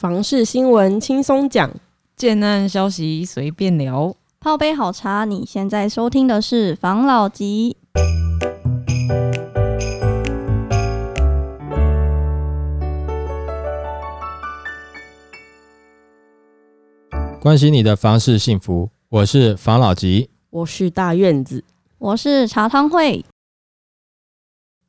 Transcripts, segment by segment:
房事新闻轻松讲，贱难消息随便聊。泡杯好茶，你现在收听的是房老吉。关心你的房事幸福，我是房老吉。我是大院子，我是茶汤会。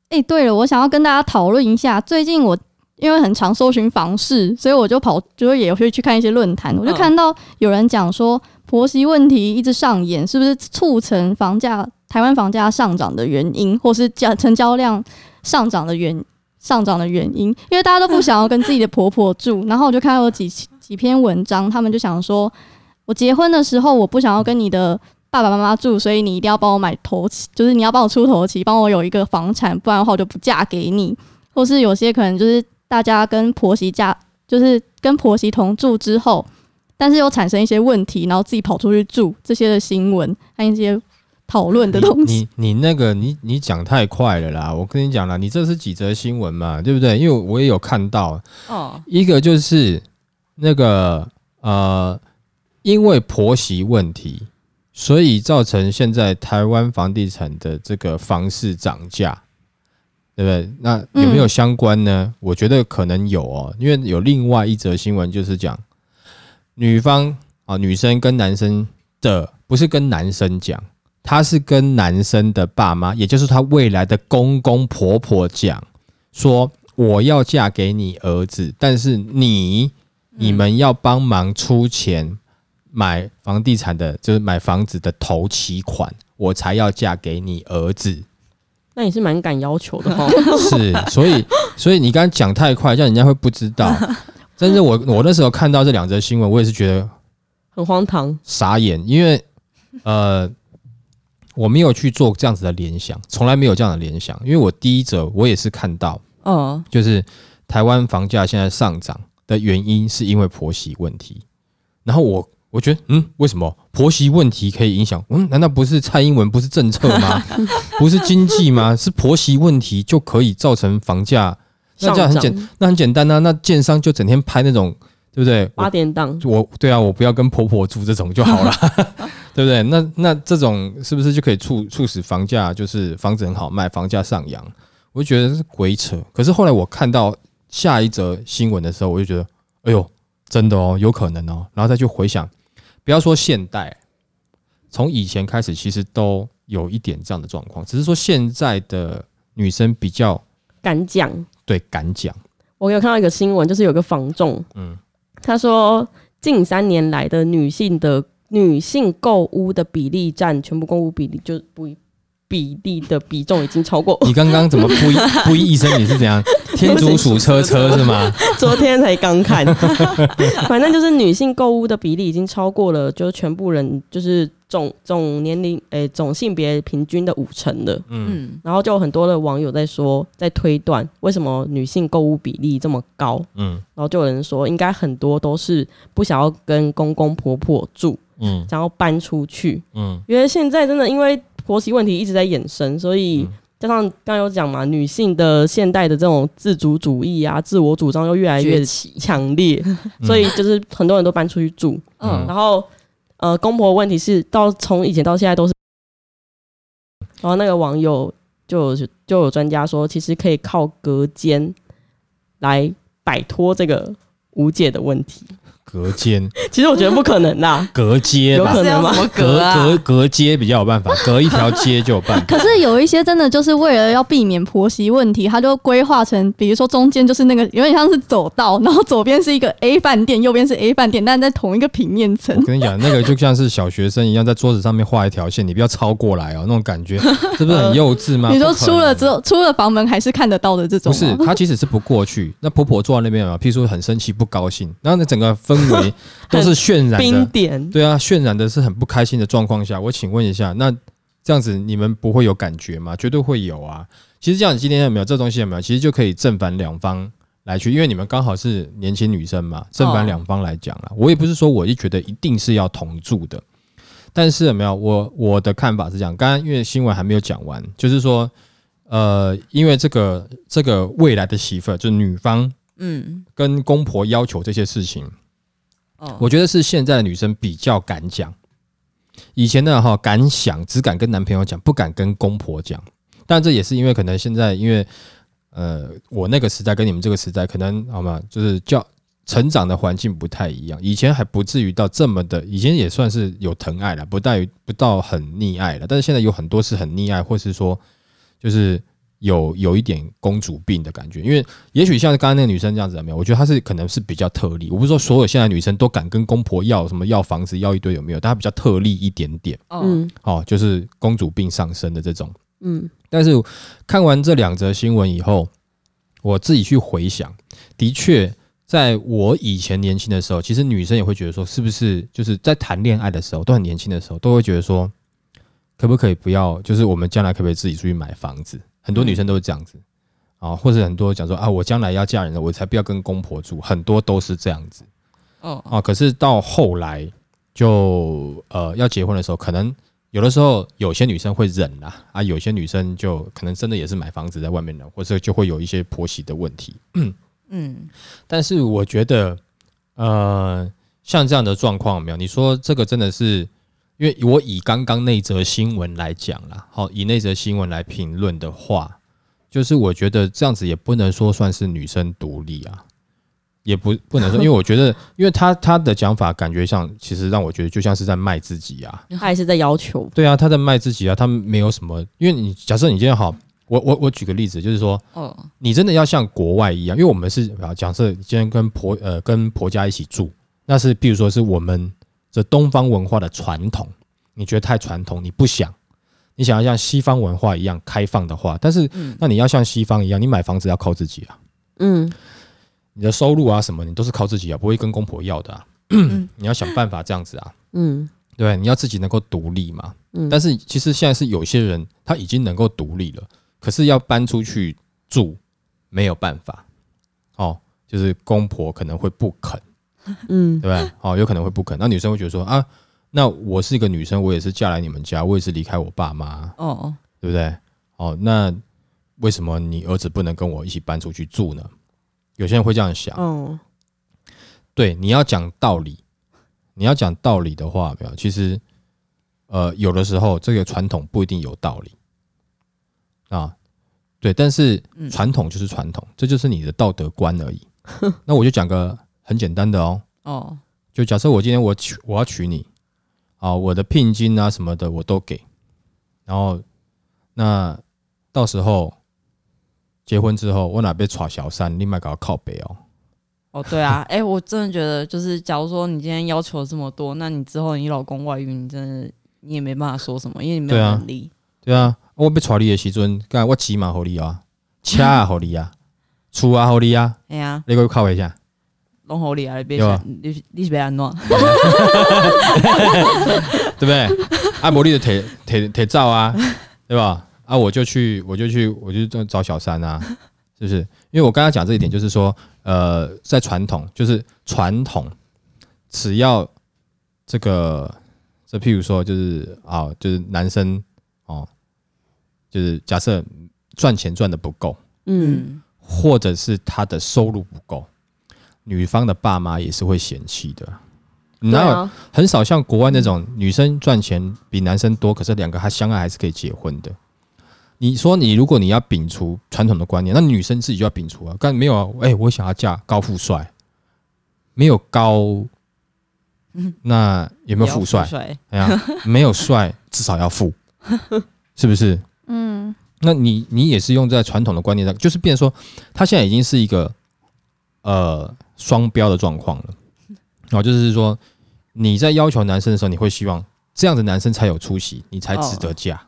哎、对了，我想要跟大家讨论一下，最近我因为很常搜寻房市，所以我就跑，就是也会去看一些论坛，我就嗯看到有人讲说婆媳问题一直上演，是不是促成房价台湾房价上涨的原因，或是价成交量上涨的原上涨的原因？因为大家都不想要跟自己的婆婆住，然后我就看到有几几篇文章，他们就想说，我结婚的时候我不想要跟你的爸爸妈妈住，所以你一定要帮我买头期，就是你要帮我出头期，帮我有一个房产，不然的话我就不嫁给你。或是有些可能就是大家跟婆媳嫁，就是跟婆媳同住之后，但是又产生一些问题，然后自己跑出去住这些的新闻，还有一些讨论的东西。你你你那个你你讲太快了啦！我跟你讲啦，你这是几则新闻嘛，对不对？因为我也有看到，哦，一个就是那个呃，因为婆媳问题，所以造成现在台湾房地产的这个房市涨价，对不对？那有没有相关呢？我觉得可能有哦，因为有另外一则新闻就是讲女方啊，女生跟男生的不是跟男生讲，她是跟男生的爸妈，也就是她未来的公公婆婆讲，说我要嫁给你儿子，但是你你们要帮忙出钱买房地产的，就是买房子的头期款，我才要嫁给你儿子。那也是蛮敢要求的哦。是，所以所以你刚刚讲太快，这样人家会不知道。真是，我我那时候看到这两则新闻，我也是觉得很荒唐。傻眼，因为呃，我没有去做这样子的联想，从来没有这样的联想。因为我第一则我也是看到，哦，就是台湾房价现在上涨的原因是因为婆媳问题。然后我我觉得，嗯，为什么婆媳问题可以影响？嗯，难道不是蔡英文不是政策吗？不是经济吗？是婆媳问题就可以造成房价？那这样很简，那很简单啊。那建商就整天拍那种，对不对？八点档，我对啊，我不要跟婆婆住这种就好了，对不对？那那这种是不是就可以促促使房价就是房子很好卖，房价上扬？我就觉得是鬼扯。可是后来我看到下一则新闻的时候，我就觉得，哎呦，真的哦，有可能哦。然后再去回想，不要说现代，从以前开始其实都有一点这样的状况，只是说现在的女生比较敢讲。对敢讲，我有看到一个新闻，就是有个房仲，嗯他说近三年来的女性的女性购物的比例占全部购物比例就不比例的比重已经超过，你刚刚怎么不一 不一一声？你是怎样天竺鼠车车是吗？昨天才刚看，反正就是女性购物的比例已经超过了，就是全部人就是总总年龄诶、总性别平均的五成了。嗯嗯，然后就有很多的网友在说，在推断为什么女性购物比例这么高，嗯然后就有人说，应该很多都是不想要跟公公婆婆住，嗯想要搬出去。嗯因为现在真的因为婆媳问题一直在衍生，所以嗯加上刚刚有讲嘛，女性的现代的这种自主主义啊、自我主张又越来越，强烈，所以就是很多人都搬出去住。嗯然后呃，公婆问题是到从以前到现在都是，然后那个网友就有就有专家说，其实可以靠隔间来摆脱这个无解的问题。隔间 其实我觉得不可能啦，隔街吧有可，能吗隔隔啊？隔隔街比较有办法，隔一条街就有办法。可是有一些真的就是为了要避免婆媳问题，他就规划成，比如说中间就是那个有点像是走道，然后左边是一个 A 饭店，右边是 A 饭店，但在同一个平面层我。跟你讲，那个就像是小学生一样，在桌子上面画一条线，你不要超过来哦，那种感觉，是不是很幼稚吗？你说出了之后，出了房门还是看得到的这种不？是，他即使是不过去，那婆婆坐在那边啊，譬如说很生气、不高兴，然后那整个氛围 都是渲染冰的，点。对啊，渲染的是很不开心的状况下，我请问一下，那这样子你们不会有感觉吗？绝对会有啊。其实这样，今天有没有这东西有没有？其实就可以正反两方来去，因为你们刚好是年轻女生嘛，正反两方来讲啦。我也不是说我就觉得一定是要同住的，但是有没有我我的看法是这样，刚刚因为新闻还没有讲完，就是说，呃，因为这个这个未来的媳妇儿，就是女方嗯，跟公婆要求这些事情，我觉得是现在的女生比较敢讲。以前呢，哈，敢想只敢跟男朋友讲，不敢跟公婆讲。但这也是因为可能现在因为呃，我那个时代跟你们这个时代可能好吗？就是叫成长的环境不太一样。以前还不至于到这么的，以前也算是有疼爱了，不带不到很溺爱了。但是现在有很多是很溺爱，或是说就是有有一点公主病的感觉。因为也许像刚刚那个女生这样子，有没有？我觉得她是可能是比较特例。我不是说所有现在女生都敢跟公婆要什么要房子要一堆有没有？但她比较特例一点点。哦，嗯哦，就是公主病上升的这种。嗯但是看完这两则新闻以后，我自己去回想，的确，在我以前年轻的时候，其实女生也会觉得说，是不是就是在谈恋爱的时候，都很年轻的时候，都会觉得说，可不可以不要，就是我们将来可不可以自己出去买房子？很多女生都是这样子啊，或者很多讲说啊，我将来要嫁人了，我才不要跟公婆住，很多都是这样子。哦，啊，可是到后来就呃要结婚的时候，可能有的时候有些女生会忍啦，啊，有些女生就可能真的也是买房子在外面的，或者就会有一些婆媳的问题。嗯，但是我觉得，呃，像这样的状况有没有？你说这个真的是，因为我以刚刚那则新闻来讲啦，好，以那则新闻来评论的话，就是我觉得这样子也不能说算是女生独立啊，也不不能说，因为我觉得，因为他他的讲法感觉像，其实让我觉得就像是在卖自己啊。他也是在要求，对啊，他在卖自己啊，他没有什么，因为你假设你今天好，我我我举个例子，就是说，哦，你真的要像国外一样，因为我们是啊，假设今天跟婆呃跟婆家一起住，那是比如说是我们这东方文化的传统，你觉得太传统，你不想，你想要像西方文化一样开放的话，但是嗯。那你要像西方一样，你买房子要靠自己啊，嗯。你的收入啊什么，你都是靠自己啊，不会跟公婆要的啊，嗯。你要想办法这样子啊，嗯。对，你要自己能够独立嘛。嗯，但是其实现在是有些人他已经能够独立了，可是要搬出去住没有办法，哦，就是公婆可能会不肯，嗯对不对？哦，有可能会不肯。那女生会觉得说啊，那我是一个女生，我也是嫁来你们家，我也是离开我爸妈，哦哦，对不对？哦，那为什么你儿子不能跟我一起搬出去住呢？有些人会这样想，哦对，你要讲道理，你要讲道理的话，没有，其实，呃，有的时候这个传统不一定有道理啊，对，但是嗯传统就是传统，这就是你的道德观而已。那我就讲个很简单的哦，哦，就假设我今天我娶我要娶你，啊，我的聘金啊什么的我都给，然后那到时候结婚之后，我哪被耍小三，另外搞靠北哦。哦，对啊，哎、我真的觉得，就是假如说你今天要求这么多，那你之后你老公外遇，你真的你也没办法说什么，因为你没有能力。对啊，我被带你的时阵，干我骑嘛互你啊，车啊互你啊，厝啊互你啊，哎呀，你给我靠一下。龙喉里啊，你别对啊想，你是你是别安怎？对不对？啊，无你就摕摕摕照啊，对吧？啊，我就去，我就去，我就找找小三啊，是不是？因为我刚刚讲这一点，就是说，呃，在传统，就是传统，只要这个，这譬如说，就是啊，就是男生哦，就是假设赚钱赚的不够，嗯嗯，或者是他的收入不够，女方的爸妈也是会嫌弃的。对哪有啊，很少像国外那种女生赚钱比男生多，可是两个还相爱还是可以结婚的。你说你如果你要摒除传统的观念，那女生自己就要摒除啊。但没有啊，哎、我想要嫁高富帅，没有高，那有没有富帅？帅？哎呀，没有帅，至少要富，是不是？嗯，那你你也是用在传统的观念上，就是变成说，他现在已经是一个呃双标的状况了。然后就是说，你在要求男生的时候，你会希望这样的男生才有出息，你才值得嫁，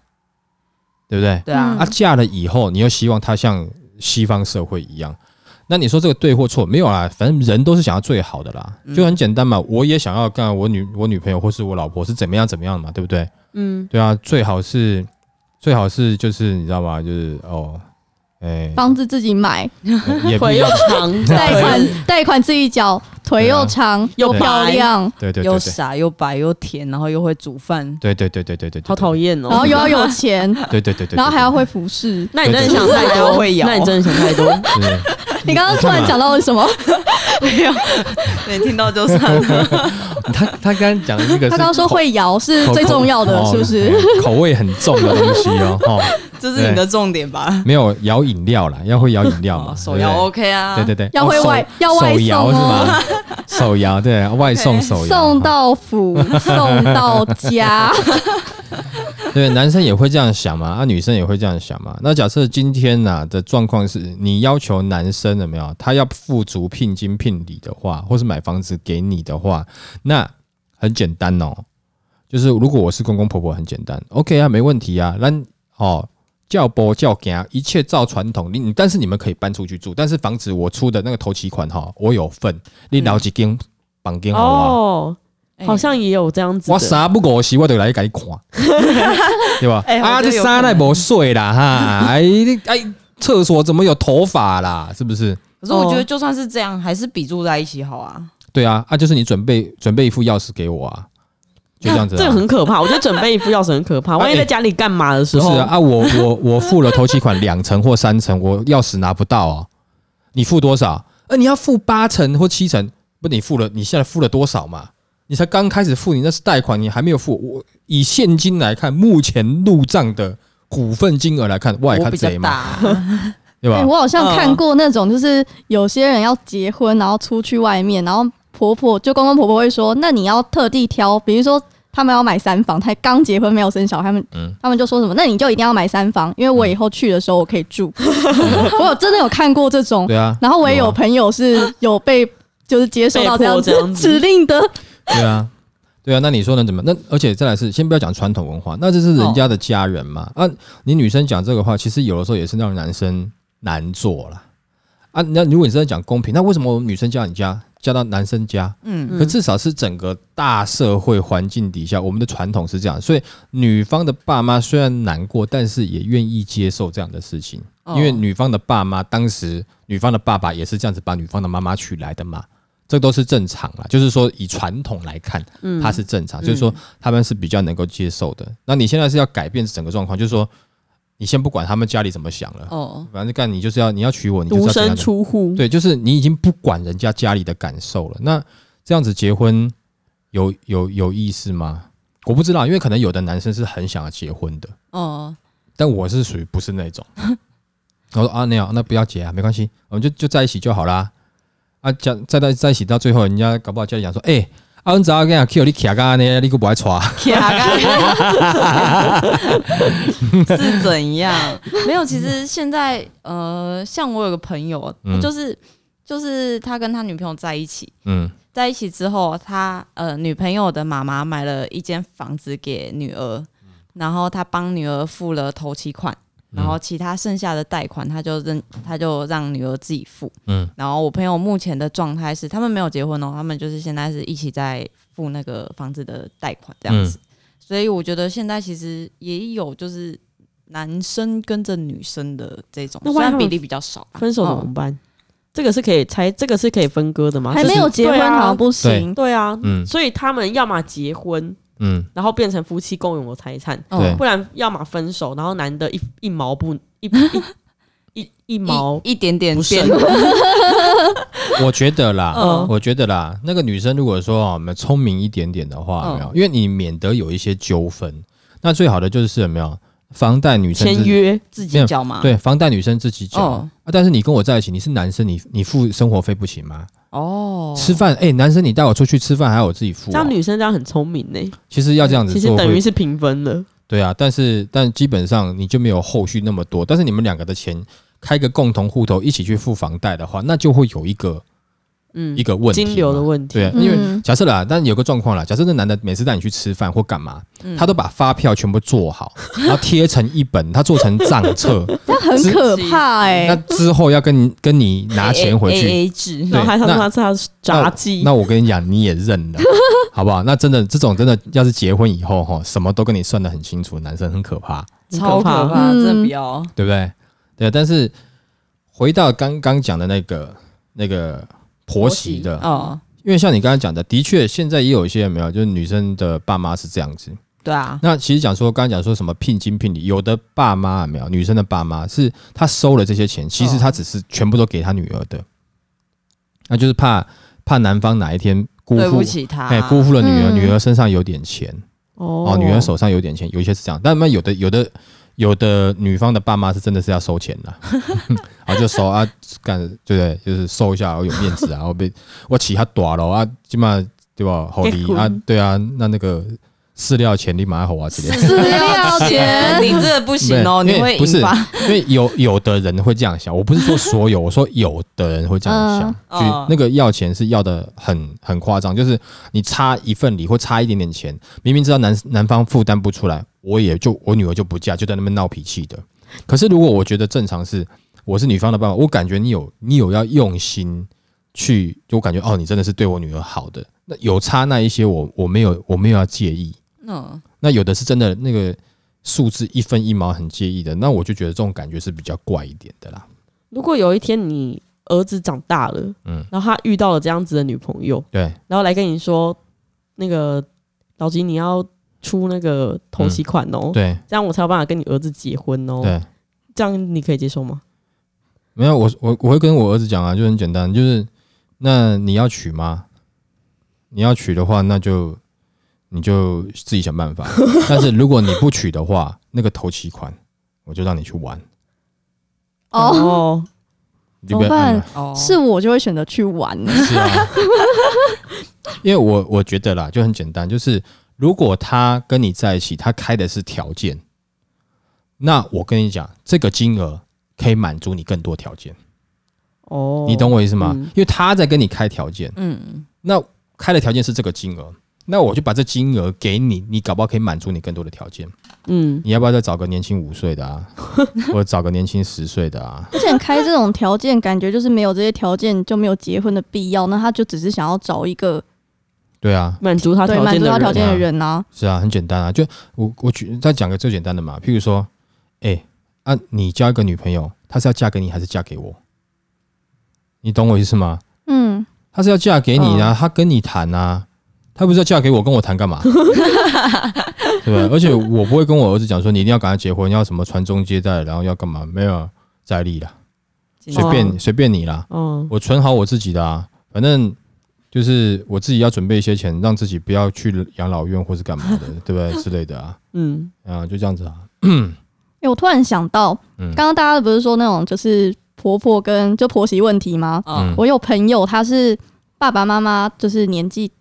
对不对？对啊，啊，嫁了以后，你又希望他像西方社会一样。那你说这个对或错？没有啦，反正人都是想要最好的啦，嗯就很简单嘛。我也想要干我女我女朋友或是我老婆是怎么样怎么样嘛，对不对？嗯对啊，最好是最好是就是你知道吗？就是哦，哎、房子自己买，也不腿又样，长，贷款 贷款自己缴，腿又长又漂亮，又对对对对傻又白又甜，然后又会煮饭。对对对对对对，好讨厌。哦。然后又要有钱，对对对对，然后还要会服侍。那你真的想太多，会摇那你真的想太多。对你刚刚突然讲到了什么？没有，没听到就算了。他他刚刚讲的那个他刚刚说口会摇是最重要的，是不是？口味很重的东西哦，哦，这是你的重点吧？没有摇饮料啦，要会摇饮料嘛哦，手摇 OK 啊，对不对，对要会外要外手摇送是哦吗？手摇对，外送手摇送到府，送到家。对，男生也会这样想嘛，啊，女生也会这样想嘛。那假设今天呐、的状况是你要求男生有没有，他要付足聘金聘礼的话，或是买房子给你的话，那很简单哦，就是如果我是公公婆婆，很简单，OK 啊，没问题啊，那哦。叫波叫行，一切照传统。你你，但是你们可以搬出去住，但是房子我出的那个头期款哈，我有份，你留几间绑间好啊。哦，哎好像也有这样子。我啥不五时我就来给你看，对吧？啊，这觉得有衫那可能无水啦哈，哎你哎，厕所怎么有头发啦？是不是？可是我觉得就算是这样，还是比住在一起好啊。对啊，啊，就是你准备准备一副钥匙给我啊，就这样子、啊。这个很可怕，我觉得准备一副钥匙很可怕。万一在家里干嘛的时候，不是啊，啊我我我付了头期款两成或三成，我钥匙拿不到哦。你付多少？呃，你要付八成或七成，不，你付了，你现在付了多少嘛？你才刚开始付，你那是贷款，你还没有付。我以现金来看，目前入账的股份金额来看，我也我比较看贼嘛，对吧哎，？我好像看过那种，就是有些人要结婚，然后出去外面，然后婆婆就公公婆婆会说，那你要特地挑，比如说他们要买三房，他刚结婚没有生小孩，他们、嗯他们就说什么，那你就一定要买三房，因为我以后去的时候我可以住。我有真的有看过这种，对啊，然后我也有啊朋友是有被就是接受到这样子指令的，对啊，对啊，那你说能怎么？那而且再来是，先不要讲传统文化，那这是人家的家人嘛。啊，你女生讲这个话，其实有的时候也是让男生难做了。啊，那如果你是在讲公平，那为什么我们女生嫁你家，嫁到男生家？嗯，可至少是整个大社会环境底下，我们的传统是这样，所以女方的爸妈虽然难过，但是也愿意接受这样的事情，哦因为女方的爸妈当时女方的爸爸也是这样子把女方的妈妈娶来的嘛，这都是正常啦。就是说以传统来看，嗯它是正常，就是说他们是比较能够接受的。那你现在是要改变整个状况，就是说你先不管他们家里怎么想了，哦，反正干你就是要你要娶我，你就是独身要怎样的出户，对，就是你已经不管人家家里的感受了。那这样子结婚有有有意思吗？我不知道，因为可能有的男生是很想要结婚的，哦，但我是属于不是那种。我说啊，那样那不要结啊，没关系，我们就就在一起就好啦。啊，讲在在在一起到最后，人家搞不好家里讲说，哎、啊，阮早跟你讲，你徛干呢，你个不爱娶，是怎样？没有，其实现在呃，像我有个朋友，嗯。就是就是他跟他女朋友在一起，嗯。在一起之后，他呃女朋友的妈妈买了一间房子给女儿，然后他帮女儿付了头期款，然后其他剩下的贷款他就认他就让女儿自己付。嗯然后我朋友目前的状态是，他们没有结婚哦，他们就是现在是一起在付那个房子的贷款这样子。所以我觉得现在其实也有就是男生跟着女生的这种，虽然比例比较少啊，分手怎嗯么办？这个是可以拆，这个是可以分割的吗？还没有结婚好像不行。对啊，嗯所以他们要么结婚，嗯，然后变成夫妻共有的财产，不然要么分手，然后男的一一毛不一一一一毛一一点点不变。剩，我觉得啦，嗯。我觉得啦，那个女生如果说啊，我们聪明一点点的话，有没有？因为你免得有一些纠纷，那最好的就是有没有？房贷女生自签约，自己缴嘛。，对，房贷女生自己缴、哦。啊，但是你跟我在一起，你是男生，你你付生活费不行吗？哦，吃饭，哎、男生你带我出去吃饭还要我自己付、这样哦，女生这样很聪明呢，其实要这样子其实，等于是平分了。对啊，但是但基本上你就没有后续那么多，但是你们两个的钱开个共同户头一起去付房贷的话，那就会有一个嗯。一，个问题，金流的问题。对啊，因为嗯。假设啦，但有个状况啦，假设那男的每次带你去吃饭或干嘛，嗯。他都把发票全部做好，然后贴成一本，他做成账册，那很可怕哎、那之后要跟你跟你拿钱回去，A 制，然后还他说那他是他炸鸡，那我跟你讲，你也认了，好不好？那真的这种真的，要是结婚以后哈，什么都跟你算得很清楚，男生很可怕，超可怕，嗯。真的不要。对不对？对，但是回到刚刚讲的那个那个婆媳的，哦，因为像你刚才讲的，的确现在也有一些有没有，就是女生的爸妈是这样子。对啊，那其实讲说，刚才讲说什么聘金聘礼，有的爸妈有没有，女生的爸妈是他收了这些钱，其实他只是全部都给他女儿的，那就是怕怕男方哪一天辜对负不起他，哎，辜负了女儿，嗯。女儿身上有点钱。哦。哦，女儿手上有点钱，有一些是这样，但那有的有的有的女方的爸妈是真的是要收钱的，啊就收啊，干对不对？就是收一下，我有面子啊，我被我起他短了啊，起码对吧？好离啊，对啊，那那个饲料钱立马好啊。饲料钱，你这个不行哦，你会不是引发。因为有有的人会这样想，我不是说所有，我说有的人会这样想，那个要钱是要的很很夸张，就是你差一份礼或差一点点钱，明明知道男男方负担不出来，我也就我女儿就不嫁，就在那边闹脾气的。可是如果我觉得正常是我是女方的爸爸，我感觉你有你有要用心去，就我感觉哦，你真的是对我女儿好的，那有差那一些我我没有我没有要介意，嗯，那有的是真的那个数字一分一毛很介意的，那我就觉得这种感觉是比较怪一点的啦。如果有一天你儿子长大了，嗯。嗯，然后他遇到了这样子的女朋友，对，然后来跟你说，那个老吉你要出那个头期款哦，对。这样我才有办法跟你儿子结婚哦，对，这样你可以接受吗？没有我我我会跟我儿子讲啊，就很简单，就是那你要娶吗？你要娶的话，那就你就自己想办法。但是如果你不取的话，那个头期款我就让你去玩，哦，哦，你就不要怎么办？了哦，是我就会选择去玩。是啊，因为我我觉得啦，就很简单，就是如果他跟你在一起，他开的是条件，那我跟你讲，这个金额可以满足你更多条件，哦，你懂我意思吗？嗯。因为他在跟你开条件，嗯，那开的条件是这个金额，那我就把这金额给你，你搞不好可以满足你更多的条件。嗯，你要不要再找个年轻五岁的啊，或者找个年轻十岁的啊？而且开这种条件，感觉就是没有这些条件就没有结婚的必要，那他就只是想要找一个对啊，满足他对满条件的人，足他条件的人啊。是啊，很简单啊。就我我举再讲个最简单的嘛，譬如说，哎、啊，你交一个女朋友，她是要嫁给你还是嫁给我？你懂我意思吗？嗯，她是要嫁给你啊，她跟你谈啊，她不是要嫁给我，跟我谈干嘛？对不对？而且我不会跟我儿子讲说你一定要赶快结婚，要什么传宗接代，然后要干嘛？没有啊在力啦，随便随便你啦，嗯，我存好我自己的啊，反正就是我自己要准备一些钱，让自己不要去养老院或是干嘛的，对不对？之类的啊，嗯，啊，就这样子啊，哎、我突然想到，嗯。刚刚大家不是说那种就是婆婆跟就婆媳问题吗？嗯，我有朋友，他是爸爸妈妈就是年纪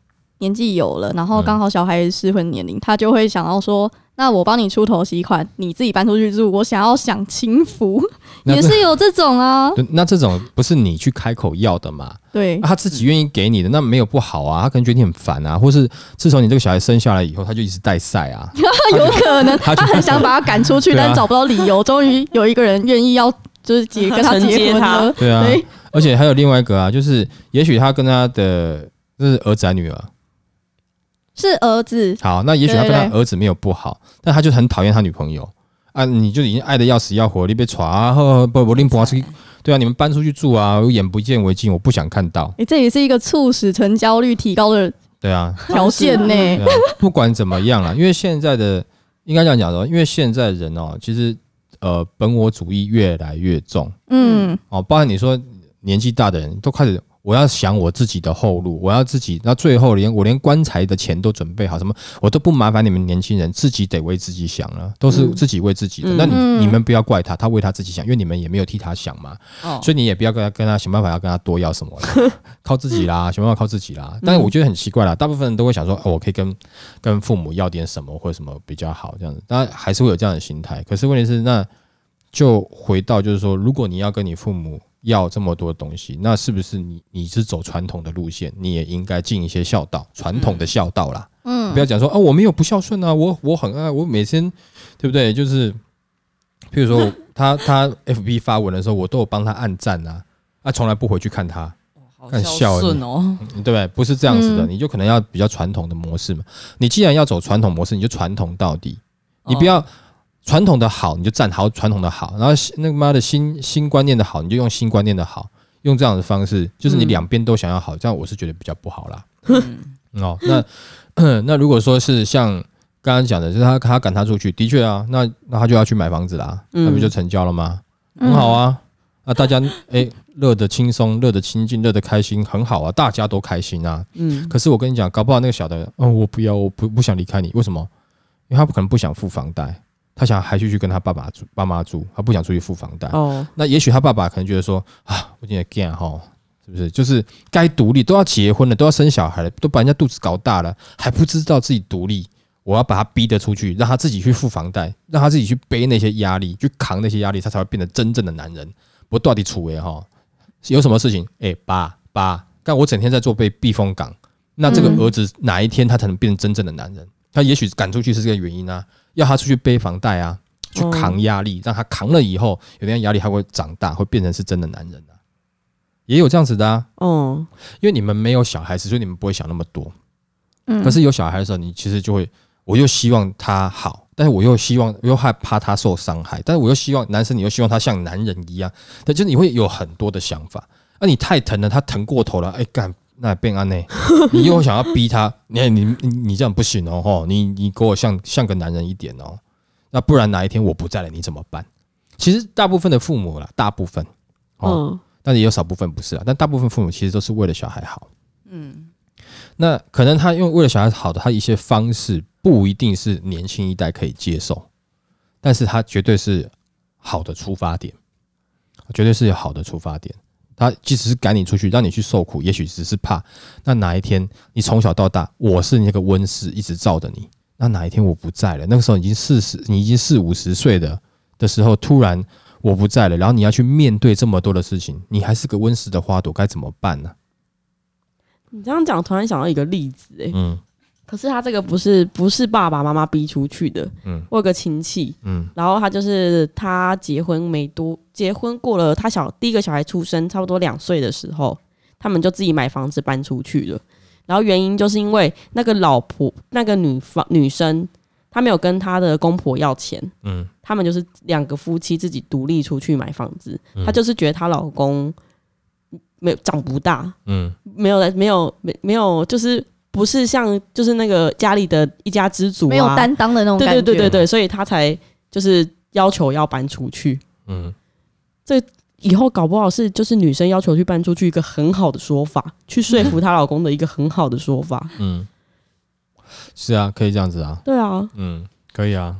年纪有了，然后刚好小孩适婚年龄，他就会想要说，那我帮你出头期款，你自己搬出去住，我想要享清福，也是有这种啊。那这种不是你去开口要的嘛？对啊，他自己愿意给你的，那没有不好啊。他可能觉得你很烦啊，或是自从你这个小孩生下来以后，他就一直带赛啊。有可能他他很想把他赶出去，啊但找不到理由，终于有一个人愿意要就是结跟他承结婚接他了。对啊，而且还有另外一个啊，就是也许他跟他的这是儿子还女儿？是儿子，好，那也许他跟对对他儿子没有不好，但他就很讨厌他女朋友啊，你就已经爱的要死要活，你被耍啊，呵不不，拎不出去，对啊，你们搬出去住啊，我眼不见为净，我不想看到，哎、这也是一个促使成交率提高的对啊，条件呢、对啊不管怎么样啊，因为现在的应该这样讲的，因为现在人哦，其实呃本我主义越来越重嗯，哦，包含你说年纪大的人都开始。我要想我自己的后路，我要自己，那最后连我连棺材的钱都准备好，什么我都不麻烦你们年轻人，自己得为自己想了，都是嗯自己为自己的。嗯那你嗯你们不要怪他，他为他自己想，因为你们也没有替他想嘛，哦所以你也不要跟他跟他想办法要跟他多要什么，靠自己啦，想办法靠自己啦。但是我觉得很奇怪啦，大部分人都会想说，哦，我可以跟跟父母要点什么或者什么比较好，这样子，当然还是会有这样的心态。可是问题是，那就回到就是说，如果你要跟你父母要这么多东西，那是不是你你是走传统的路线，你也应该尽一些孝道，传统的孝道啦。嗯不要讲说哦，我没有不孝顺啊，我我很爱，我每天对不对？就是譬如说 他他 FB 发文的时候，我都有帮他按赞啊，啊，从来不回去看他，看孝孝顺哦，对不对？不是这样子的，嗯你就可能要比较传统的模式嘛。你既然要走传统模式，你就传统到底，你不哦要传统的好，你就站好传统的好，然后那个妈的新新观念的好，你就用新观念的好。用这样的方式，就是你嗯两边都想要好，这样我是觉得比较不好啦。嗯哦，那 那如果说是像刚刚讲的，就是他他赶他出去，的确啊，那那他就要去买房子啦，嗯那不就成交了吗？嗯很好啊，那，大家哎乐得轻松，乐得亲近，乐得开心，很好啊，大家都开心啊。嗯可是我跟你讲，搞不好那个小的，哦，我不要，我不不想离开你，为什么？因为他不可能不想付房贷，他想还继续跟他爸爸住、爸妈住，他不想出去付房贷。哦，那也许他爸爸可能觉得说啊，我今天 g 哈，是不是？就是该独立，都要结婚了，都要生小孩了，都把人家肚子搞大了，还不知道自己独立。我要把他逼得出去，让他自己去付房贷，让他自己去背那些压力，去扛那些压力，他才会变得真正的男人。我到底处为哈，有什么事情？哎、爸爸，但我整天在做被避风港，那这个嗯儿子哪一天他才能变成真正的男人？他也许赶出去是这个原因啊，要他出去背房贷啊，去扛压力，让他扛了以后，有点压力，他会长大，会变成是真的男人啊。也有这样子的啊，哦，因为你们没有小孩子，所以你们不会想那么多。嗯可是有小孩的时候，你其实就会，我又希望他好，但是我又希望，又害怕他受伤害，但是我又希望男生，你又希望他像男人一样，但就是你会有很多的想法。那、你太疼了，他疼过头了，哎干，那变安呢？你又想要逼他，你你你你这样不行哦，吼，你你给我像像个男人一点哦，那不然哪一天我不在了，你怎么办？其实大部分的父母啦，大部分哦，嗯但也有少部分不是啊，但大部分父母其实都是为了小孩好。嗯，那可能他用为了小孩好的他一些方式，不一定是年轻一代可以接受，但是他绝对是好的出发点，绝对是有好的出发点。他即使是赶你出去，让你去受苦，也许只是怕，那哪一天你从小到大，我是那个温室一直罩着你，那哪一天我不在了，那个时候已经四十，你已经四五十岁的的时候，突然我不在了，然后你要去面对这么多的事情，你还是个温室的花朵，该怎么办呢？你这样讲，突然想到一个例子，哎，嗯。可是他这个不是不是爸爸妈妈逼出去的，嗯。我有个亲戚，嗯。然后他就是他结婚没多，结婚过了，他小第一个小孩出生差不多两岁的时候，他们就自己买房子搬出去了。然后原因就是因为那个老婆那个女方女生，她没有跟她的公婆要钱，嗯他们就是两个夫妻自己独立出去买房子。嗯她就是觉得她老公没有长不大，嗯没有没有没没有就是不是像就是那个家里的一家之主、啊，没有担当的那种对感觉。对对对对，所以他才就是要求要搬出去。嗯，以后搞不好是就是女生要求去搬出去一个很好的说法，去说服她老公的一个很好的说法。嗯，是啊，可以这样子啊，对啊，嗯，可以啊，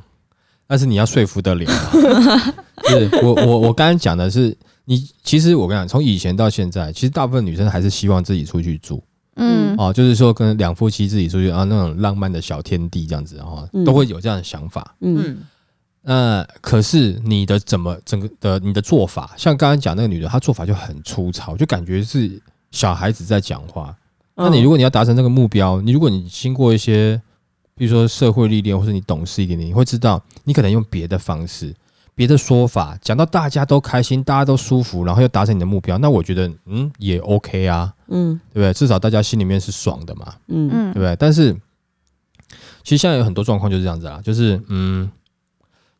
但是你要说服得了、啊。是我我我刚才讲的是，你其实我跟你讲，从以前到现在，其实大部分女生还是希望自己出去住。嗯。哦，就是说跟两夫妻自己出去啊，那种浪漫的小天地这样子哦，嗯。都会有这样的想法。嗯。嗯，那可是你的怎么整个的你的做法，像刚刚讲那个女的，她做法就很粗糙，就感觉是小孩子在讲话。那你如果果你要达成这个目标，你如果你经过一些，比如说社会历练，或者你懂事一点点，你会知道，你可能用别的方式、别的说法，讲到大家都开心，大家都舒服，然后又达成你的目标，那我觉得，嗯，也 OK 啊，嗯对不对？至少大家心里面是爽的嘛，嗯嗯对不对？但是，其实现在有很多状况就是这样子啦，就是嗯，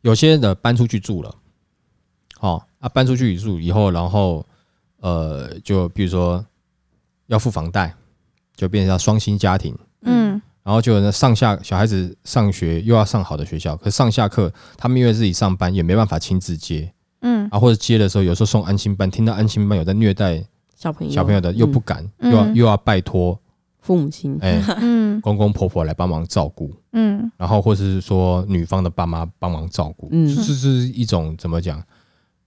有些的搬出去住了，哦啊，搬出去住以后，然后呃，就比如说要付房贷，就变成要双薪家庭，嗯。然后就呢上下小孩子上学又要上好的学校，可是上下课他们因为自己上班也没办法亲自接。嗯。啊，或者接的时候有时候送安心班，听到安心班有在虐待小朋友。小朋友的又不嗯敢，嗯。又要又要拜托父母亲，哎、嗯公公婆婆来帮忙照顾。嗯然后或是说女方的爸妈帮忙照顾，嗯这是一种怎么讲？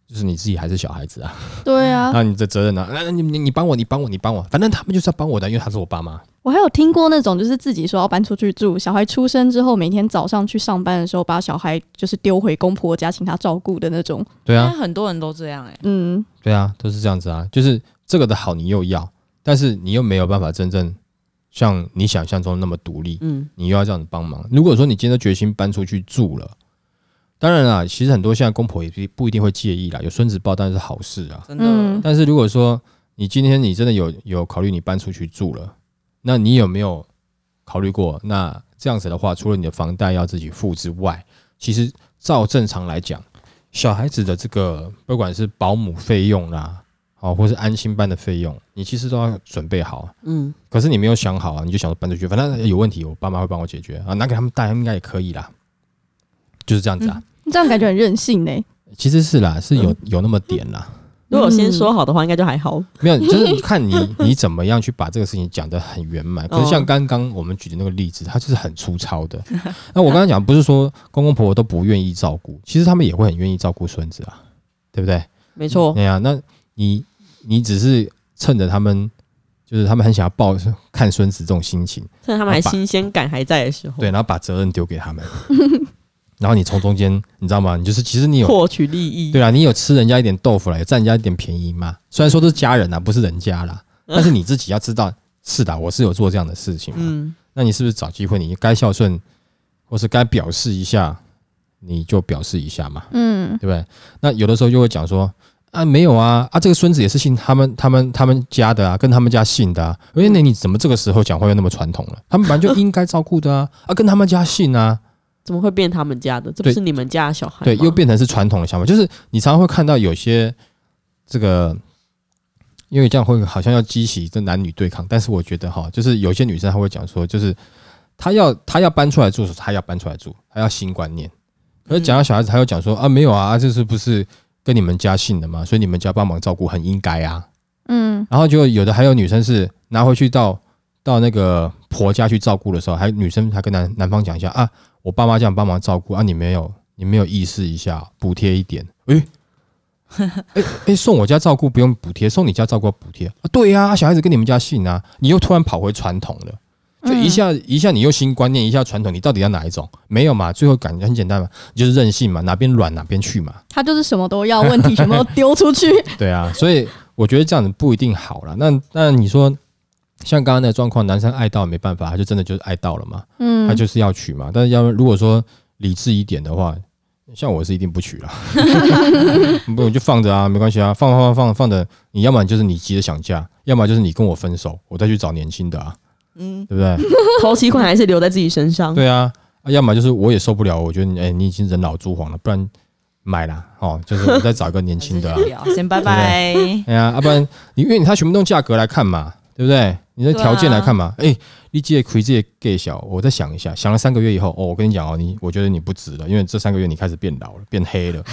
就是你自己还是小孩子啊，对啊，那你的责任呢、啊？那你你你帮我，你帮我，你帮我，反正他们就是要帮我的，因为他是我爸妈。我还有听过那种，就是自己说要搬出去住，小孩出生之后，每天早上去上班的时候，把小孩就是丢回公婆家，请他照顾的那种。对啊，很多人都这样哎、嗯对啊，都是这样子啊。就是这个的好你又要，但是你又没有办法真正像你想象中那么独立，嗯你又要这样子帮忙。如果说你今天都决心搬出去住了，当然啦，其实很多现在公婆也不不一定会介意啦，有孙子抱当然是好事啊。真的。嗯但是如果说你今天你真的有有考虑你搬出去住了，那你有没有考虑过？那这样子的话，除了你的房贷要自己付之外，其实照正常来讲，小孩子的这个不管是保姆费用啦，哦，或是安心班的费用，你其实都要准备好。嗯，可是你没有想好啊，你就想说搬出去，反正有问题，我爸妈会帮我解决啊，拿给他们带应该也可以啦，就是这样子啊。这样感觉很任性呢。其实是啦，是有有那么点啦，如果先说好的话，应该就还好。没有，就是看你你怎么样去把这个事情讲得很圆满。可是像刚刚我们举的那个例子，它就是很粗糙的。那我刚刚讲不是说公公婆婆都不愿意照顾，其实他们也会很愿意照顾孙子啊，对不对？没错，对呀，那你你只是趁着他们就是他们很想要抱看孙子这种心情，趁他们还新鲜感还在的时候，对，然后把责任丢给他们，然后你从中间你知道吗？你就是其实你有获取利益，对啊，你有吃人家一点豆腐了，有占人家一点便宜嘛。虽然说都是家人啦，不是人家啦，但是你自己要知道，是的，我是有做这样的事情嘛。嗯，那你是不是找机会，你该孝顺，或是该表示一下，你就表示一下嘛，嗯，对不对？那有的时候就会讲说。啊，没有啊，啊，这个孙子也是姓他们、他们、他们家的啊，跟他们家姓的啊。哎，那你怎么这个时候讲话又那么传统了？他们本来就应该照顾的啊，啊，跟他们家姓啊，怎么会变他们家的？这不是你们家的小孩？对，又变成是传统的想法，就是你常常会看到有些这个，因为这样会好像要激起这男女对抗，但是我觉得哈，就是有些女生她会讲说，就是她要她要搬出来住，她要搬出来住，她要新观念。可是讲到小孩子，她又讲说啊，没有啊，这是不是？跟你们家姓的嘛，所以你们家帮忙照顾很应该啊。嗯，然后就有的还有女生是拿回去到到那个婆家去照顾的时候，还女生还跟男男方讲一下啊，我爸妈这样帮忙照顾啊，你没有你没有意识一下补贴一点？诶、诶、诶，送我家照顾不用补贴，送你家照顾补贴啊？对呀，小孩子跟你们家姓啊，你又突然跑回传统了。就一下一下，你又新观念，一下传统，你到底要哪一种？没有嘛？最后感觉很简单嘛，就是任性嘛，哪边软哪边去嘛。他就是什么都要，问题全部都丢出去。对啊，所以我觉得这样子不一定好了。那那你说，像刚刚那个状况，男生爱到没办法，他就真的就是爱到了嘛？嗯，他就是要娶嘛。但是要如果说理智一点的话，像我是一定不娶了，不就放着啊，没关系啊，放放放放着。你要么就是你急着想嫁，要么就是你跟我分手，我再去找年轻的啊。嗯，对不对？头期款还是留在自己身上。对啊，要么就是我也受不了，我觉得你哎，你已经人老珠黄了，不然买啦哦，就是我再找一个年轻的。先拜拜。哎呀，要不然你因为你他全部用价格来看嘛，对不对？你的条件来看嘛，哎，你借亏这些给小，我再想一下，想了三个月以后，哦，我跟你讲哦，你我觉得你不值了，因为这三个月你开始变老了，变黑了。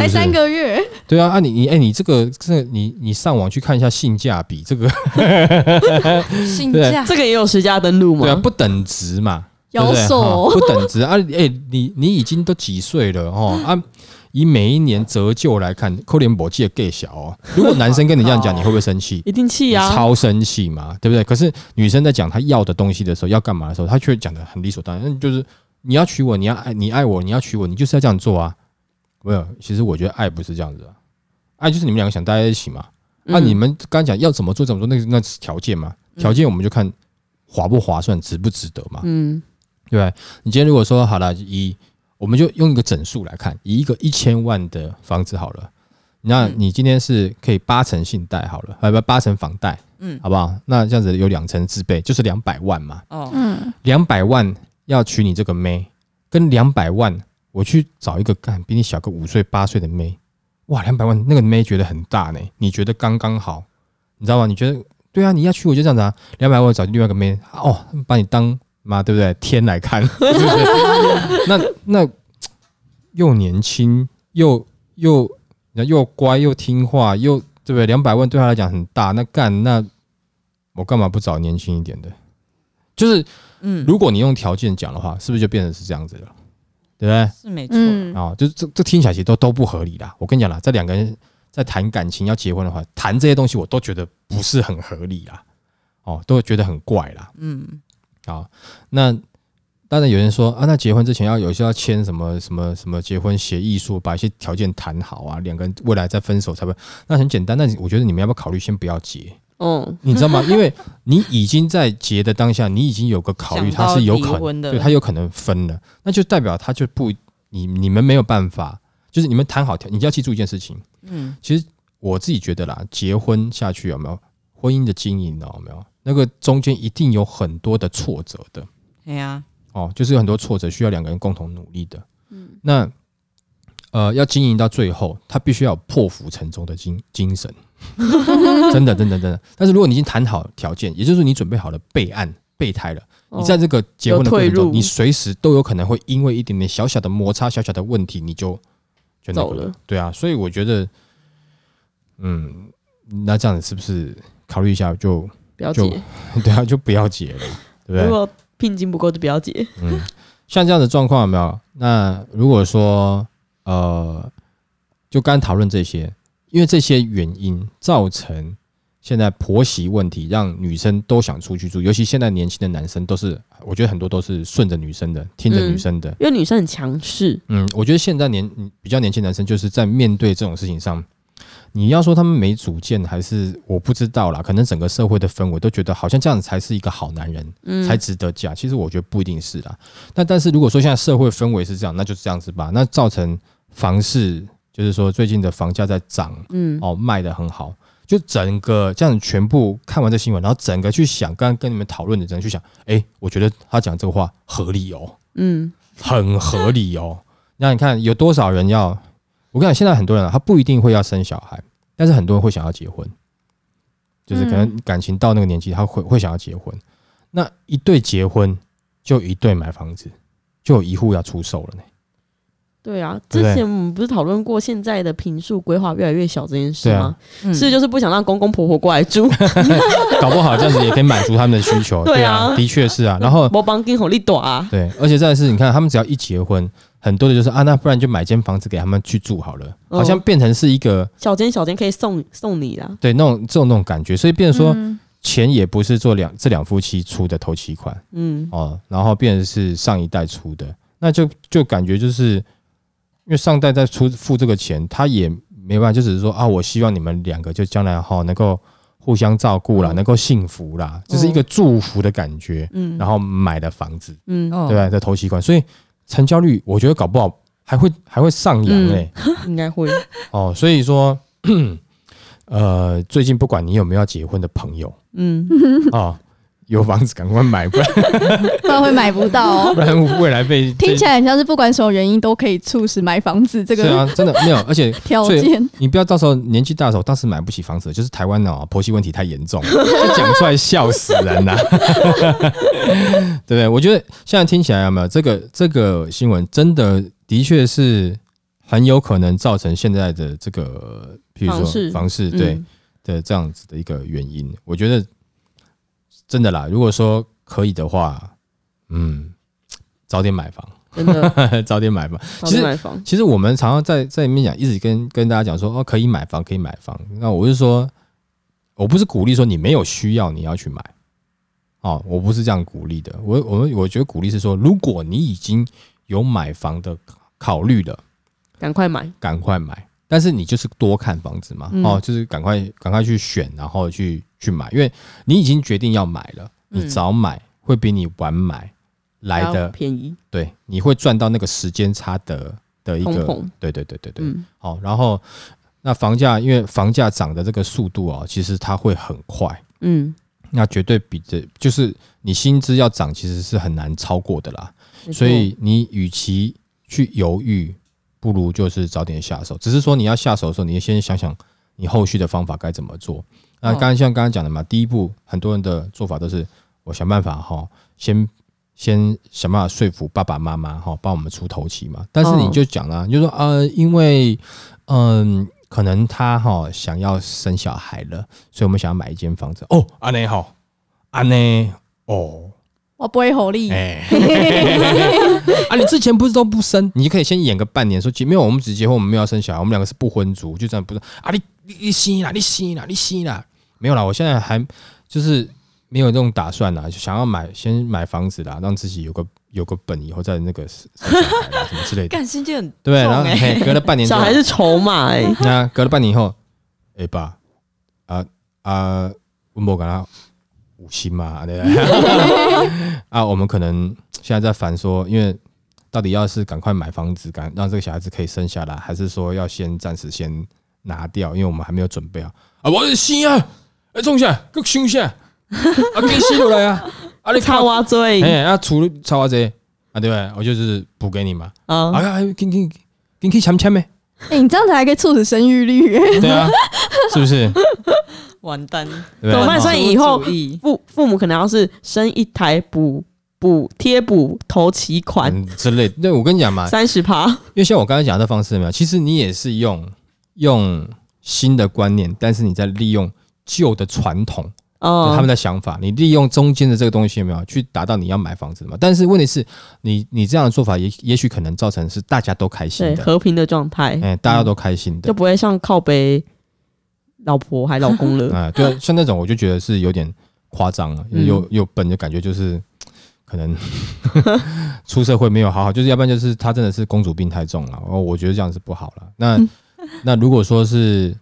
才三个月，对啊，啊你你哎你这个这你你上网去看一下性价比，这个 性价这个也有实价登录吗？对啊，不等值嘛，妖兽不等值啊！哎，你你已经都几岁了哦 啊？以每一年折旧来看，扣连博记的 gay 小哦。如果男生跟你这样讲，你会不会生气？一定气啊，超生气嘛，对不对？可是女生在讲她要的东西的时候，要干嘛的时候，她却讲的很理所当然，那就是你要娶我，你要爱你爱我，你要娶我，你就是要这样做啊。没有，其实我觉得爱不是这样子啊，爱就是你们两个想待在一起嘛。那你们刚讲要怎么做怎么做，那那是条件嘛？条件我们就看划不划算，值不值得嘛？嗯，对不对？你今天如果说好了，以我们就用一个整数来看，以一个一千万的房子好了，那你今天是可以八成信贷好了，不八成房贷，嗯，好不好？那这样子有两成自备，就是两百万嘛。哦，嗯，两百万要娶你这个妹，跟两百万。我去找一个干比你小个五岁八岁的妹，哇，两百万那个妹觉得很大呢，你觉得刚刚好，你知道吗？你觉得对啊，你要娶我就这样子啊，两百万找另外一个妹，哦，把你当妈对不对？天来看，那那又年轻又又又乖又听话又对不对？两百万对他来讲很大，那干那我干嘛不找年轻一点的？就是嗯，如果你用条件讲的话，是不是就变成是这样子了？对不对？是没错啊，就是这这听起来其实都都不合理啦。我跟你讲啦，这两个人在谈感情要结婚的话，谈这些东西我都觉得不是很合理啦，哦，都觉得很怪啦。嗯，啊，那当然有人说啊，那结婚之前要有些要签什么什么什么结婚协议书，把一些条件谈好啊，两个人未来再分手才会。那很简单，那我觉得你们要不要考虑先不要结？嗯，你知道吗？因为你已经在结的当下，你已经有个考虑，他是有可能，对他有可能分了，那就代表他就不你你们没有办法，就是你们谈好条，你就要记住一件事情。嗯，其实我自己觉得啦，结婚下去有没有婚姻的经营呢？有没有那个中间一定有很多的挫折的。对呀，哦，就是有很多挫折需要两个人共同努力的。嗯，那呃，要经营到最后，他必须要有破釜沉舟的精精神。真的真的真的。但是如果你已经谈好条件，也就是你准备好了备案备胎了，你在这个结婚的过程中，你随时都有可能会因为一点点小小的摩擦、小小的问题，你就就那个走了。对啊，所以我觉得，嗯，那这样子是不是考虑一下就就不要结，对啊，就不要结了，对不对？如果聘金不够就不要结。嗯，像这样的状况有没有？那如果说呃，就刚讨论这些，因为这些原因造成现在婆媳问题，让女生都想出去住，尤其现在年轻的男生都是，我觉得很多都是顺着女生的，听着女生的。因为女生很强势，嗯，我觉得现在年比较年轻男生就是在面对这种事情上，你要说他们没主见，还是我不知道啦。可能整个社会的氛围都觉得好像这样子才是一个好男人，嗯，才值得嫁。其实我觉得不一定是啦。那但是如果说现在社会氛围是这样，那就这样子吧。那造成房市，就是说最近的房价在涨，嗯，哦，卖的很好。就整个这样全部看完这新闻，然后整个去想，刚刚跟你们讨论的，整个去想，哎、我觉得他讲这个话合理哦。嗯，很合理哦。那你看有多少人要？我跟你讲，现在很多人啊，他不一定会要生小孩，但是很多人会想要结婚，就是可能感情到那个年纪，他会会想要结婚。那一对结婚，就一对买房子，就有一户要出售了呢。对啊。之前我们不是讨论过现在的平数规划越来越小这件事吗？嗯是就是不想让公公婆婆过来住，搞不好这样子也可以满足他们的需求。对啊啊，的确是啊。然后我帮金红利短啊，对，而且再来是，你看他们只要一结婚，很多的就是啊，那不然就买间房子给他们去住好了，哦好像变成是一个小间小间可以送送你啦。对那种这种那种感觉，所以变成说。嗯钱也不是做两这两夫妻出的头期款嗯，哦，然后变成是上一代出的，那就就感觉就是因为上代在出付这个钱，他也没办法，就只是说啊，我希望你们两个就将来哈能够互相照顾啦，嗯。能够幸福啦，就是一个祝福的感觉，嗯，然后买的房子，嗯，哦对吧？的头期款，所以成交率我觉得搞不好还会还会上扬嗯哎、应该会，哦，所以说。呃，最近不管你有没有要结婚的朋友嗯，啊、有房子赶快买，不然 不然会买不到哦。不然未来被听起来很像是不管什么原因都可以促使买房子这个是啊，真的没有，而且条件。你不要到时候年纪大的时候，当时买不起房子，就是台湾哦婆媳问题太严重，就讲出来笑死人呐、对不对？我觉得现在听起来有没有这个这个新闻，真的的确是很有可能造成现在的这个，譬如说房市对、嗯的这样子的一个原因。我觉得真的啦，如果说可以的话，嗯，早点买房，真的 早点买房。其实买房，其实我们常常在在里面讲，一直跟跟大家讲说，哦，可以买房，可以买房。那我是说，我不是鼓励说你没有需要你要去买，哦，我不是这样鼓励的。我我们我觉得鼓励是说，如果你已经有买房的考虑了，赶快买，赶快买。但是你就是多看房子嘛，嗯。哦，就是赶快赶快去选，然后去去买，因为你已经决定要买了，你嗯早买会比你晚买来的便宜，对，你会赚到那个时间差的的一个，对对对对对，嗯，好，然后那房价因为房价涨的这个速度哦，其实它会很快，嗯，那绝对比这就是你薪资要涨，其实是很难超过的啦。所以你与其去犹豫，不如就是早点下手。只是说你要下手的时候，你先想想你后续的方法该怎么做。那哦刚刚像刚刚讲的嘛，第一步很多人的做法都是我想办法哈，先先想办法说服爸爸妈妈哈，帮我们出头期嘛。但是你就讲了，你就说呃，因为嗯。可能他哈想要生小孩了，所以我们想要买一间房子。哦，安内好，安内哦，我不会吼力，哎、啊，你之前不是都不生，你就可以先演个半年，说结没有，我们只结婚，我们没有要生小孩，我们两个是不婚族，就这样不是？啊，你你你生啦，你生啦，你生啦，没有啦，我现在还就是没有这种打算啦，就想要买先买房子啦，让自己有个有个本，以后再那个生小孩啦什么之类的，干心就很对？然后隔了半年小孩是筹码哎，那隔了半年以后，哎、爸，啊啊，我没跟他五星嘛，对 不对？啊，我们可能现在在烦说，因为到底要是赶快买房子，赶让这个小孩子可以生下来，还是说要先暂时先拿掉，因为我们还没有准备好啊。我是生啊，哎，种下，给生下，啊，给吸落来啊，啊，你插挖嘴哎，啊，除了超啊这啊，对不对？我就是补给你嘛。啊，哎呀，给给给给签签没？哎、你这样子还可以促使生育率、哎对啊，是不是？完蛋，怎么办？哦所以以后父父母可能要是生一台补补贴补头期款。嗯之类。的。对，我跟你讲嘛，三十趴，因为像我刚才讲的方式有没有，其实你也是用用新的观念，但是你在利用旧的传统，哦，他们的想法，你利用中间的这个东西有没有去达到你要买房子嘛？但是问题是你你这样的做法也也许可能造成是大家都开心的，对和平的状态，哎、大家都开心的。就，不会像靠北老婆还老公了。啊、对啊，像那种我就觉得是有点夸张了，嗯有有本的感觉，就是可能 出社会没有好好，就是要不然就是他真的是公主病太重了，哦，我觉得这样是不好了。那 那如果说是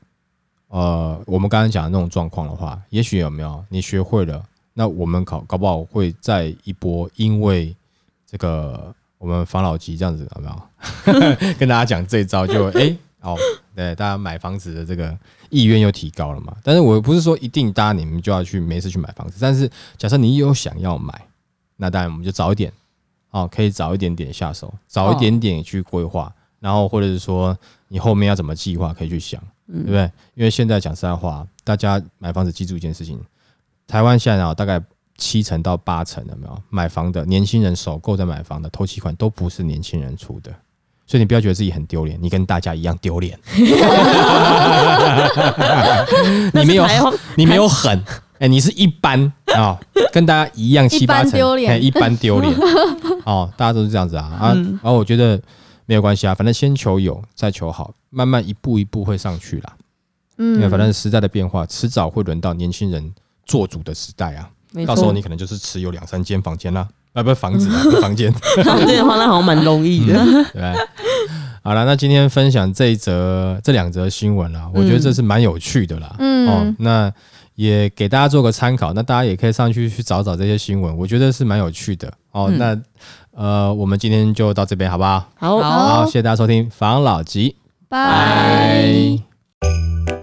呃我们刚刚讲的那种状况的话，也许有没有你学会了，那我们搞搞不好会再一波，因为这个我们防老级这样子有没有 跟大家讲这一招就哎、哦，对，大家买房子的这个意愿又提高了嘛。但是我不是说一定大家你们就要去没事去买房子，但是假设你有想要买，那当然我们就早一点，哦，可以早一点点下手，早一点点去规划，然后或者是说你后面要怎么计划，可以去想，对不对？因为现在讲实在话，大家买房子记住一件事情，台湾现在啊大概七成到八成有没有买房的年轻人首购在买房的头期款都不是年轻人出的。所以你不要觉得自己很丢脸，你跟大家一样丢脸。你没有你没有狠，哎、你是一般啊、跟大家一样七八成，丢脸。哎一般丢脸，哦，大家都是这样子啊啊，嗯。然后我觉得没有关系啊，反正先求有，再求好，慢慢一步一步会上去啦。因为嗯，反正时代的变化，迟早会轮到年轻人做主的时代啊，到时候你可能就是持有两三间房间啦，啊，不是房子啊，不是房 间，这样的话，那好像蛮容易的。对？好了，那今天分享这一则、这两则新闻啦，我觉得这是蛮有趣的啦。嗯哦，那也给大家做个参考，那大家也可以上去去找找这些新闻，我觉得是蛮有趣的。哦，嗯那呃，我们今天就到这边好不好？好，好好，谢谢大家收听防老集，拜。拜。